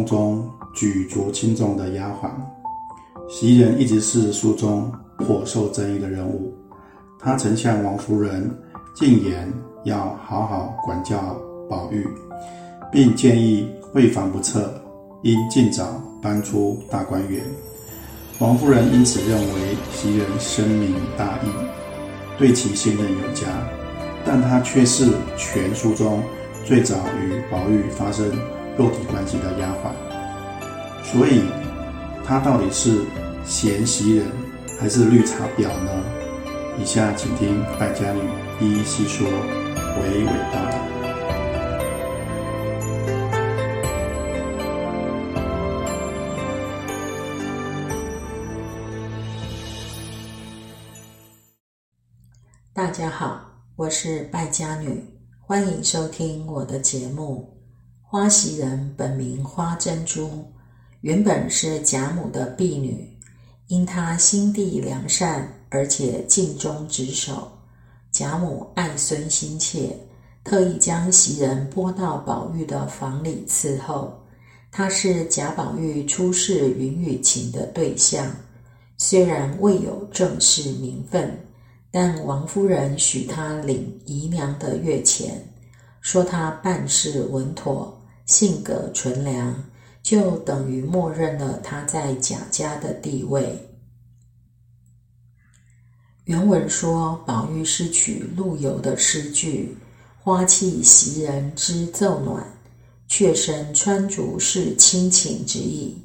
》中举足轻重的丫鬟。袭人一直是书中颇受争议的人物。他曾向王夫人进言，要好好管教宝玉，并建议为防不测，应尽早搬出大观园。王夫人因此认为袭人深明大义，对其信任有加。但她却是全书中最早与宝玉发生肉体关系的丫鬟，所以她到底是嫌袭人还是绿茶婊呢？以下请听败家女一一细说，娓娓道来。大家好，我是败家女，欢迎收听我的节目。花袭人本名花珍珠，原本是贾母的婢女，因她心地良善。而且尽忠职守，贾母爱孙心切，特意将袭人拨到宝玉的房里伺候。她是贾宝玉出仕云雨情的对象，虽然未有正式名分，但王夫人许她领姨娘的月钱，说她办事稳妥，性格纯良，就等于默认了他在贾家的地位。原文说，宝玉是取陆游的诗句“花气袭人知奏暖，却身穿竹是清情”之意，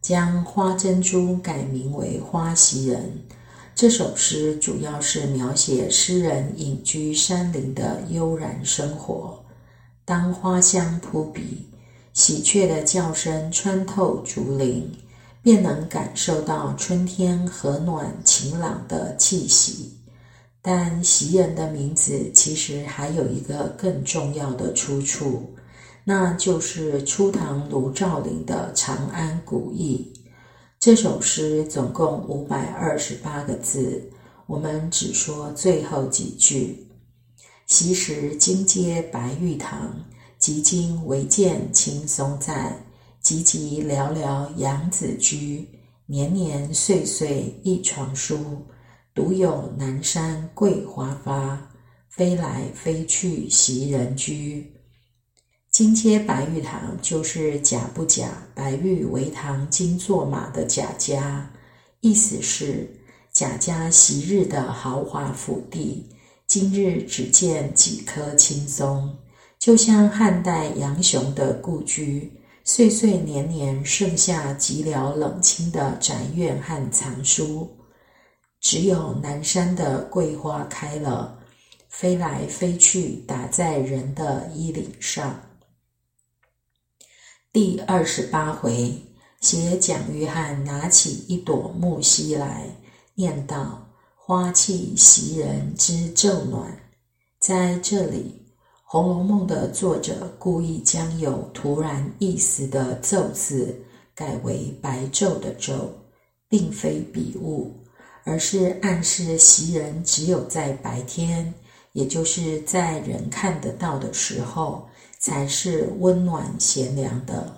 将花珍珠改名为花袭人。这首诗主要是描写诗人隐居山林的悠然生活。当花香扑鼻，喜鹊的叫声穿透竹林。便能感受到春天和暖晴朗的气息。但袭人的名字其实还有一个更重要的出处，那就是初唐卢照邻的《长安古意》。这首诗总共五百二十八个字，我们只说最后几句：“昔时金阶白玉堂，及今唯见青松在。”急急寥寥杨子居，年年岁岁一床书。独有南山桂花发，飞来飞去袭人居。金阶白玉堂就是贾不假，白玉为堂金作马的贾家，意思是贾家昔日的豪华府邸，今日只见几棵青松，就像汉代杨雄的故居。岁岁年年，剩下寂寥冷清的宅院和藏书，只有南山的桂花开了，飞来飞去，打在人的衣领上。第二十八回，写蒋玉菡拿起一朵木樨来，念道：“花气袭人之昼暖。”在这里。《红楼梦》的作者故意将有突然意思的“骤”字改为白昼的“昼”，并非笔误，而是暗示袭人只有在白天，也就是在人看得到的时候，才是温暖贤良的。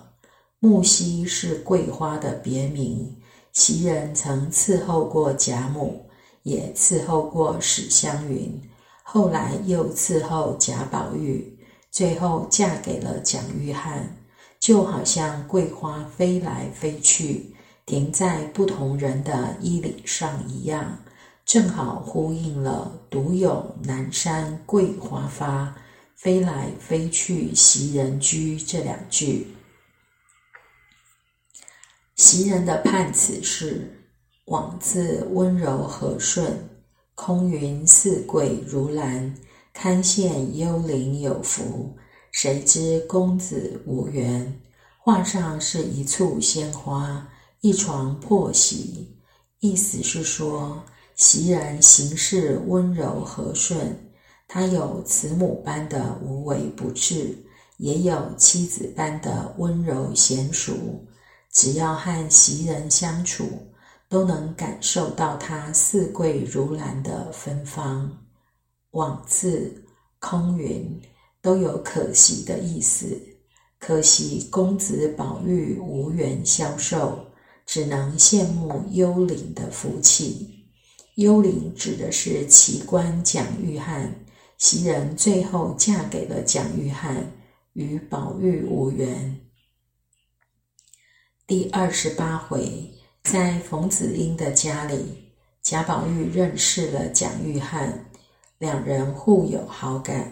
木樨是桂花的别名，袭人曾伺候过贾母，也伺候过史湘云。后来又伺候贾宝玉，最后嫁给了蒋玉菡，就好像桂花飞来飞去，停在不同人的衣领上一样，正好呼应了“独有南山桂花发，飞来飞去袭人居”这两句。袭人的判词是：“往自温柔和顺。”空云似桂如兰，堪羡幽灵有福。谁知公子无缘。画上是一簇鲜花，一床破席。意思是说，袭人行事温柔和顺，她有慈母般的无微不至，也有妻子般的温柔娴熟。只要和袭人相处。都能感受到它似桂如兰的芬芳。往字、空云都有可惜的意思，可惜公子宝玉无缘消受，只能羡慕幽灵的福气。幽灵指的是奇观蒋玉菡，袭人最后嫁给了蒋玉菡，与宝玉无缘。第二十八回，在冯子英的家里，贾宝玉认识了蒋玉菡，两人互有好感。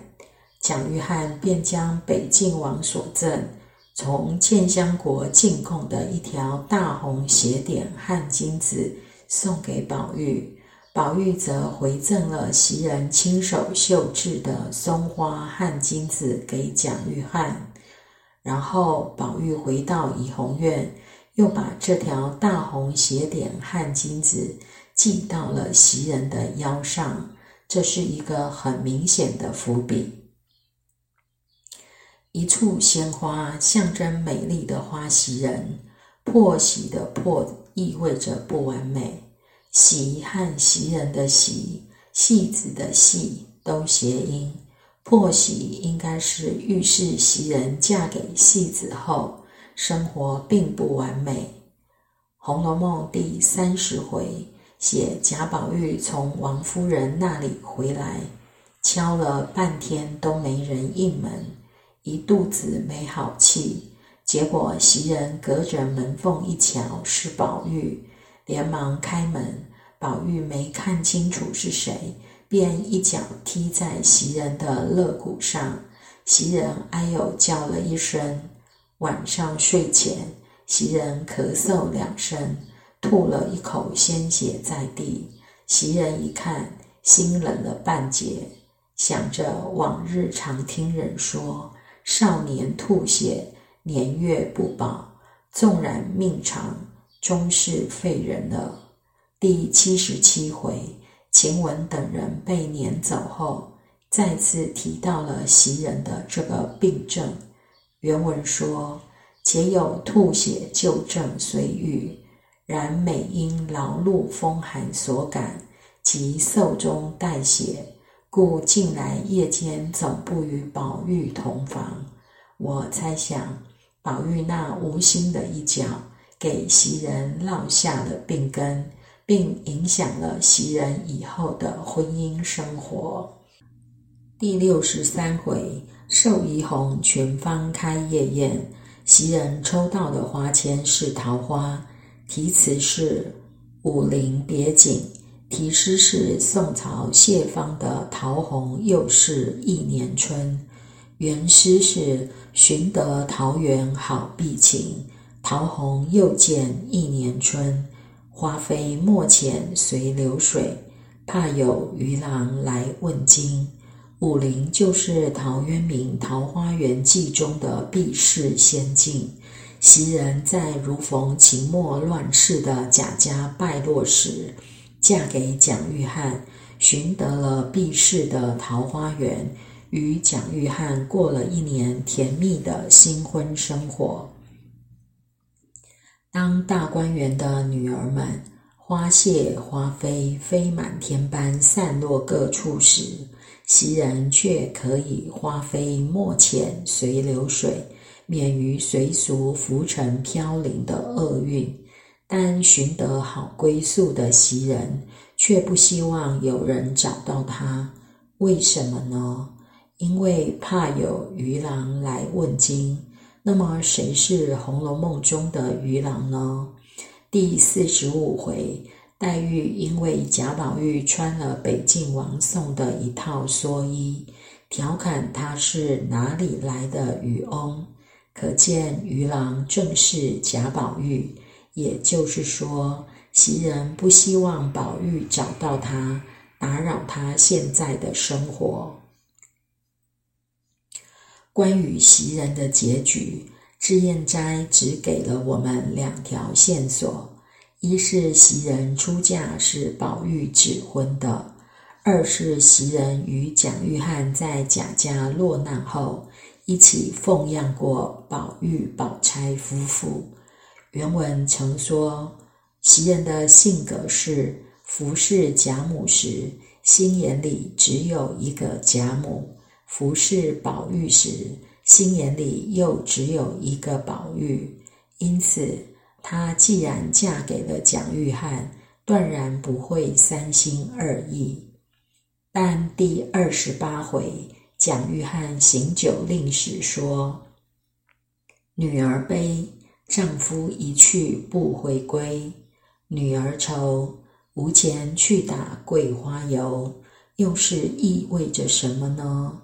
蒋玉菡便将北静王所赠从建香国进贡的一条大红鞋点汗金子送给宝玉，宝玉则回赠了袭人亲手绣制的松花汗金子给蒋玉菡。然后宝玉回到怡红院，又把这条大红鞋点汗金子系到了袭人的腰上，这是一个很明显的伏笔。一簇鲜花象征美丽的花袭人，破袭的破意味着不完美，袭和袭人的袭，戏子的戏都谐音，破袭应该是预示袭人嫁给戏子后，生活并不完美。《红楼梦》第三十回写贾宝玉从王夫人那里回来，敲了半天都没人应门。一肚子没好气，结果袭人隔着门缝一瞧是宝玉，连忙开门。宝玉没看清楚是谁，便一脚踢在袭人的肋骨上。袭人哎呦叫了一声。晚上睡前，袭人咳嗽两声，吐了一口鲜血在地。袭人一看，心冷了半截，想着往日常听人说。少年吐血，年月不保，纵然命长，终是废人了。第七十七回，晴雯等人被撵走后，再次提到了袭人的这个病症。原文说：“且有吐血旧症虽愈，然每因劳碌风寒所感，及寿中带血。”故近来夜间总不与宝玉同房。我猜想，宝玉那无心的一脚，给袭人落下了病根，并影响了袭人以后的婚姻生活。第六十三回，寿怡红全方开夜宴，袭人抽到的花签是桃花，题词是《武陵别景》。题诗是宋朝谢芳的《桃红又是一年春》，原诗是“寻得桃源好避情，桃红又见一年春。花飞莫遣随流水，怕有渔郎来问津。”武陵就是陶渊明《桃花源记》中的避世仙境。袭人在如逢秦末乱世的贾家败落时。嫁给蒋玉菡，寻得了避世的桃花源，与蒋玉菡过了一年甜蜜的新婚生活。当大观园的女儿们花谢花飞飞满天般散落各处时，袭人却可以花飞莫遣随流水，免于随俗浮沉飘零的厄运。但寻得好归宿的袭人，却不希望有人找到他。为什么呢？因为怕有渔郎来问津。那么，谁是《红楼梦》中的渔郎呢？第四十五回，黛玉因为贾宝玉穿了北静王送的一套蓑衣，调侃他是哪里来的渔翁，可见渔郎正是贾宝玉。也就是说，袭人不希望宝玉找到他，打扰他现在的生活。关于袭人的结局，脂砚斋只给了我们两条线索：一是袭人出嫁是宝玉指婚的；二是袭人与蒋玉菡在贾家落难后，一起奉养过宝玉、宝钗夫妇。原文曾说，袭人的性格是服侍贾母时，心眼里只有一个贾母；服侍宝玉时，心眼里又只有一个宝玉，因此她既然嫁给了蒋玉菡，断然不会三心二意。但第二十八回，蒋玉菡行酒令时说：“女儿悲，丈夫一去不回归；女儿愁，无钱去打桂花油。”又是意味着什么呢？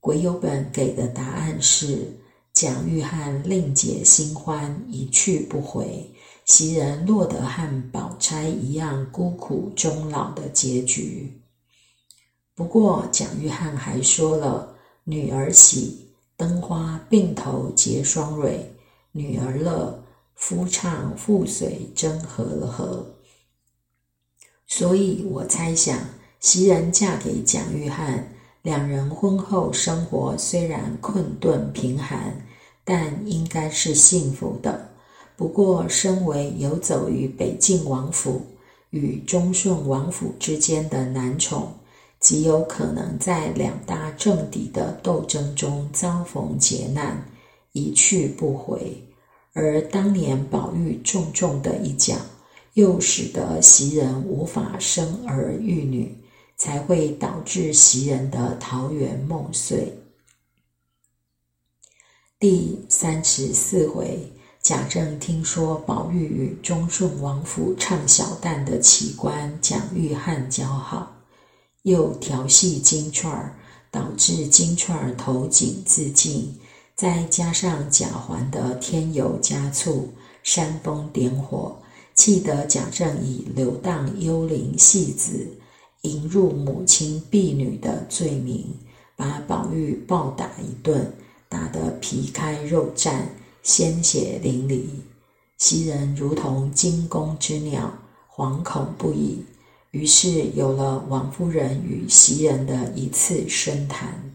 癸酉本给的答案是：蒋玉菡另结新欢，一去不回，袭人落得和宝钗一样孤苦终老的结局。不过，蒋玉菡还说了：“女儿喜，灯花鬓头结双蕊；女儿乐，夫唱妇随真和了和。”所以我猜想。袭人嫁给蒋玉菡，两人婚后生活虽然困顿贫寒，但应该是幸福的。不过，身为游走于北静王府与忠顺王府之间的男宠，极有可能在两大政敌的斗争中遭逢劫难，一去不回。而当年宝玉重重的一脚，又使得袭人无法生儿育女。才会导致袭人的桃园梦碎。第三十四回，贾政听说宝玉与忠顺王府唱小旦的奇观蒋玉菡交好，又调戏金钏儿，导致金钏儿投井自尽，再加上贾环的添油加醋、煽风点火，气得贾政以流荡幽灵戏子。引入母亲婢女的罪名，把宝玉暴打一顿，打得皮开肉绽、鲜血淋漓。袭人如同惊弓之鸟，惶恐不已。于是有了王夫人与袭人的一次深谈。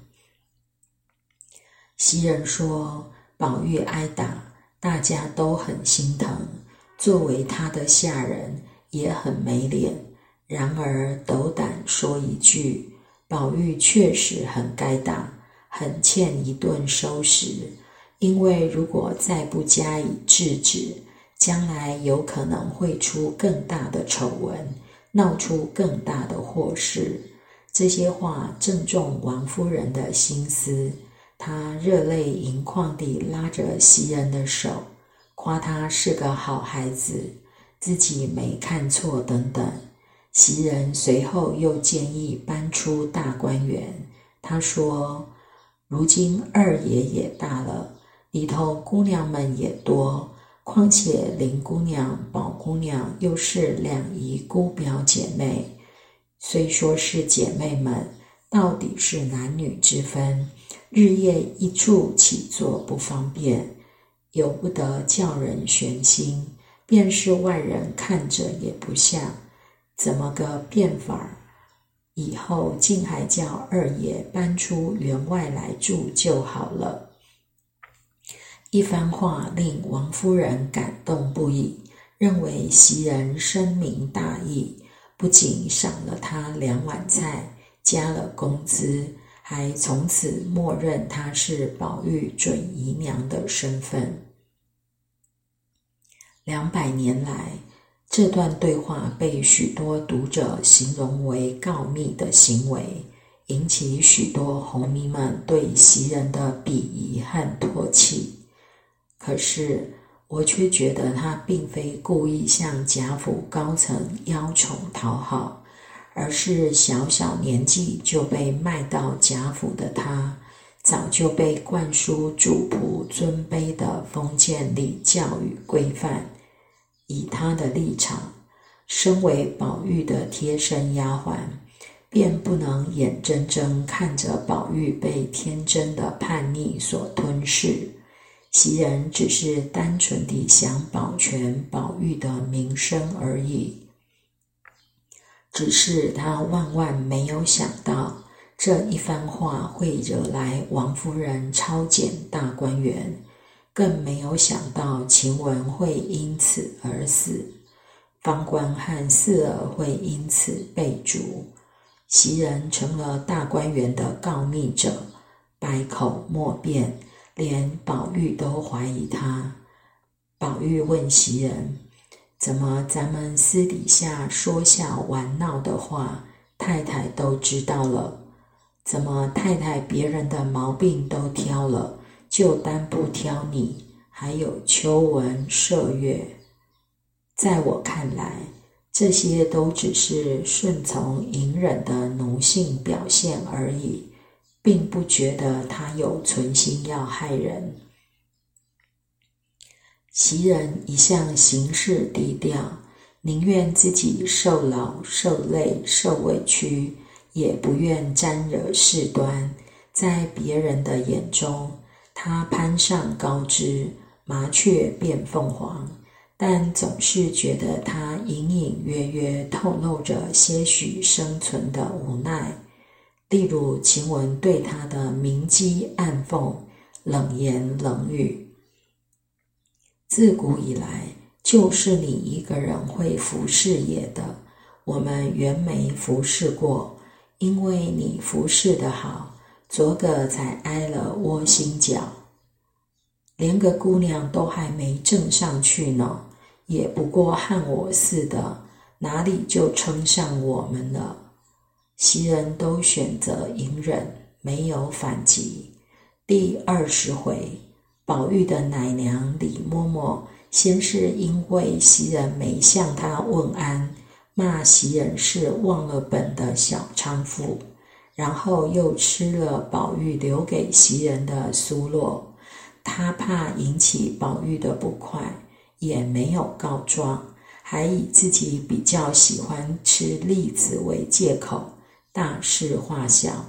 袭人说：“宝玉挨打，大家都很心疼，作为他的下人，也很没脸。”然而，斗胆说一句，宝玉确实很该打，很欠一顿收拾。因为如果再不加以制止，将来有可能会出更大的丑闻，闹出更大的祸事。这些话正中王夫人的心思，她热泪盈眶地拉着袭人的手，夸他是个好孩子，自己没看错，等等。袭人随后又建议搬出大观园。她说：“如今二爷也大了，里头姑娘们也多，况且林姑娘、宝姑娘又是两姨姑表姐妹，虽说是姐妹们，到底是男女之分，日夜一处起坐不方便，由不得叫人悬心，便是外人看着也不像。”怎么个变法？以后竟还叫二爷搬出园外来住就好了。一番话令王夫人感动不已，认为袭人深明大义，不仅赏了他两碗菜，加了工资，还从此默认他是宝玉准姨娘的身份。两百年来。这段对话被许多读者形容为告密的行为，引起许多红迷们对袭人的鄙夷和唾弃。可是我却觉得他并非故意向贾府高层邀宠讨好，而是小小年纪就被卖到贾府的他，早就被灌输主仆尊卑的封建礼教与规范。他的立场，身为宝玉的贴身丫鬟，便不能眼睁睁看着宝玉被天真的叛逆所吞噬。袭人只是单纯地想保全宝玉的名声而已。只是他万万没有想到，这一番话会惹来王夫人抄检大观园。更没有想到晴雯会因此而死，方官和四儿会因此被逐，袭人成了大观园的告密者，百口莫辩，连宝玉都怀疑他。宝玉问袭人：“怎么咱们私底下说笑玩闹的话，太太都知道了？怎么太太别人的毛病都挑了，就单不挑你？还有秋纹麝月，在我看来。”这些都只是顺从隐忍的奴性表现而已，并不觉得他有存心要害人。袭人一向行事低调，宁愿自己受劳、受累、受委屈，也不愿沾惹事端。在别人的眼中，他攀上高枝，麻雀变凤凰。但总是觉得他隐隐约约透露着些许生存的无奈，例如晴雯对他的明讥暗讽、冷言冷语。自古以来，就是你一个人会服侍也的，我们原没服侍过，因为你服侍的好，昨个才挨了窝心脚，连个姑娘都还没挣上去呢。也不过和我似的，哪里就称上我们了？袭人都选择隐忍，没有反击。第二十回，宝玉的奶娘李嬷嬷，先是因为袭人没向她问安，骂袭人是忘了本的小娼妇，然后又吃了宝玉留给袭人的酥酪，他怕引起宝玉的不快。也没有告状，还以自己比较喜欢吃栗子为借口，大事化小。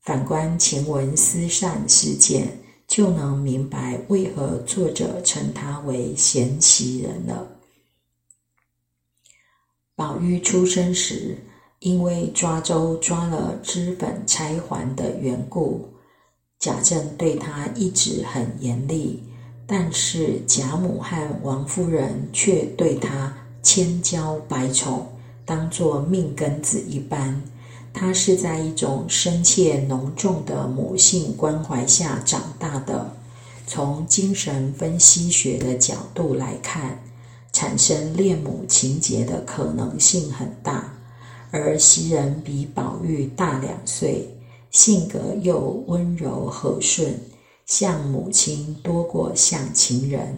反观前文思善事件，就能明白为何作者称他为贤妻人了。宝玉出生时，因为抓周抓了脂粉钗环的缘故，贾政对他一直很严厉。但是贾母和王夫人却对他千娇百宠，当作命根子一般。他是在一种深切浓重的母性关怀下长大的。从精神分析学的角度来看，产生恋母情结的可能性很大。而袭人比宝玉大两岁，性格又温柔和顺。像母亲多过像情人，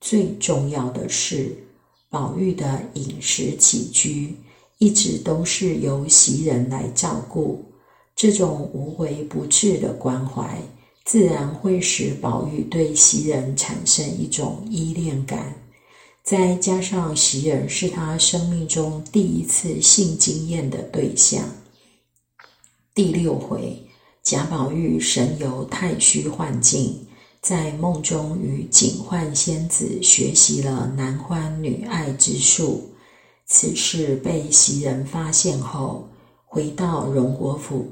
最重要的是，宝玉的饮食起居一直都是由袭人来照顾。这种无微不至的关怀，自然会使宝玉对袭人产生一种依恋感。再加上袭人是他生命中第一次性经验的对象，第六回。贾宝玉神游太虚幻境，在梦中与警幻仙子学习了男欢女爱之术。此事被袭人发现后，回到荣国府，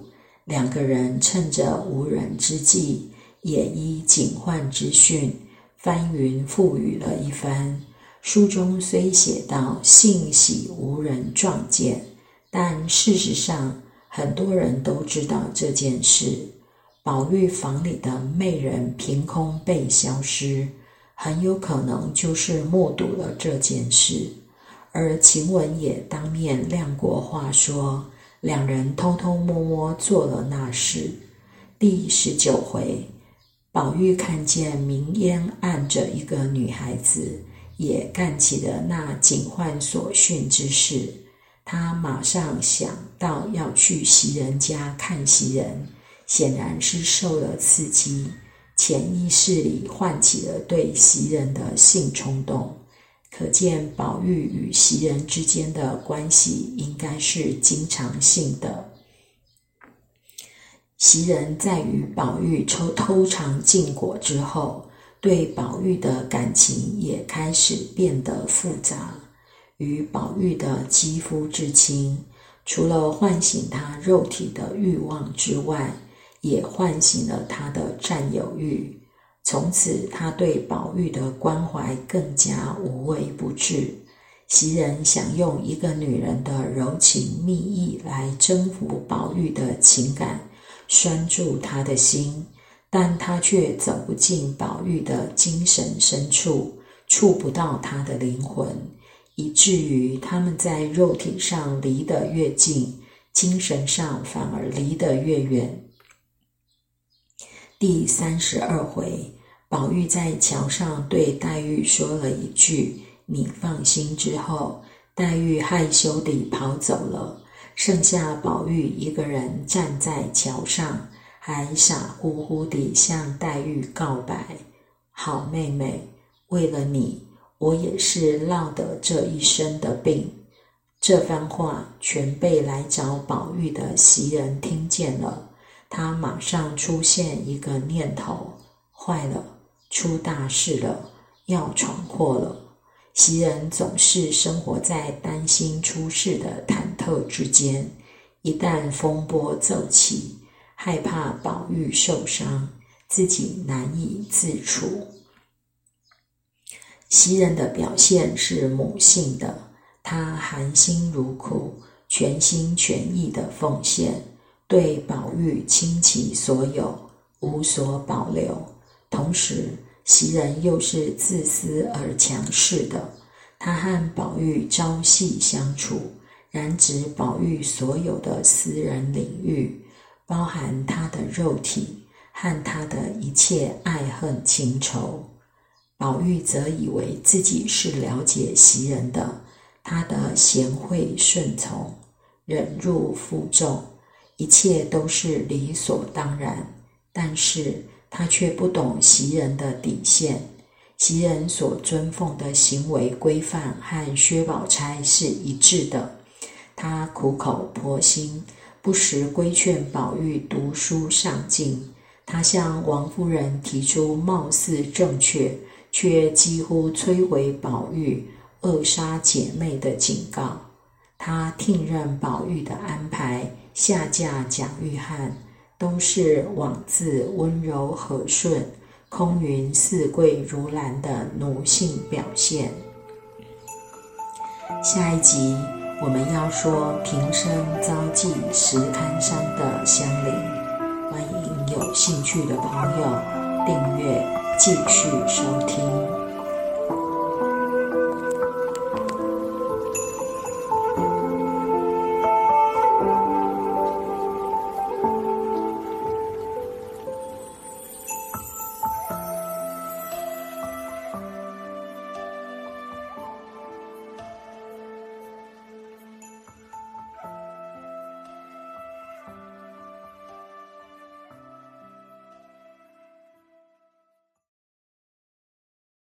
两个人趁着无人之际，也依警幻之训，翻云覆雨了一番。书中虽写到幸喜无人撞见，但事实上。很多人都知道这件事，宝玉房里的媚人凭空被消失，很有可能就是目睹了这件事。而晴雯也当面亮过话，说两人偷偷摸摸做了那事。第十九回，宝玉看见明烟按着一个女孩子，也干起了那警幻所训之事。他马上想到要去袭人家看袭人，显然是受了刺激，潜意识里唤起了对袭人的性冲动。可见宝玉与袭人之间的关系应该是经常性的。袭人在与宝玉抽偷尝禁果之后，对宝玉的感情也开始变得复杂。与宝玉的肌肤之亲，除了唤醒他肉体的欲望之外，也唤醒了他的占有欲。从此，他对宝玉的关怀更加无微不至。袭人想用一个女人的柔情蜜意来征服宝玉的情感，拴住他的心，但他却走不进宝玉的精神深处，触不到他的灵魂，以至于他们在肉体上离得越近，精神上反而离得越远。第三十二回，宝玉在桥上对黛玉说了一句“你放心”之后，黛玉害羞地跑走了。剩下宝玉一个人站在桥上，还傻乎乎地向黛玉告白：“好妹妹，为了你，我也是落得这一身的病。”这番话全被来找宝玉的袭人听见了，他马上出现一个念头：坏了，出大事了，要闯祸了。袭人总是生活在担心出事的忐忑之间，一旦风波骤起，害怕宝玉受伤，自己难以自处。袭人的表现是母性的，她含辛茹苦，全心全意的奉献，对宝玉倾其所有，无所保留。同时，袭人又是自私而强势的，她和宝玉朝夕相处，染指宝玉所有的私人领域，包含他的肉体和他的一切爱恨情仇。宝玉则以为自己是了解袭人的，他的贤惠顺从、忍辱负重，一切都是理所当然，但是。他却不懂袭人的底线，袭人所尊奉的行为规范和薛宝钗是一致的。他苦口婆心，不时规劝宝玉读书上进。他向王夫人提出貌似正确，却几乎摧毁宝玉、扼杀姐妹的警告。他听任宝玉的安排，下嫁蒋玉菡。都是往自温柔和顺、空云似桂如兰的奴性表现。下一集我们要说平生遭际石堪山的乡邻，欢迎有兴趣的朋友订阅继续收听。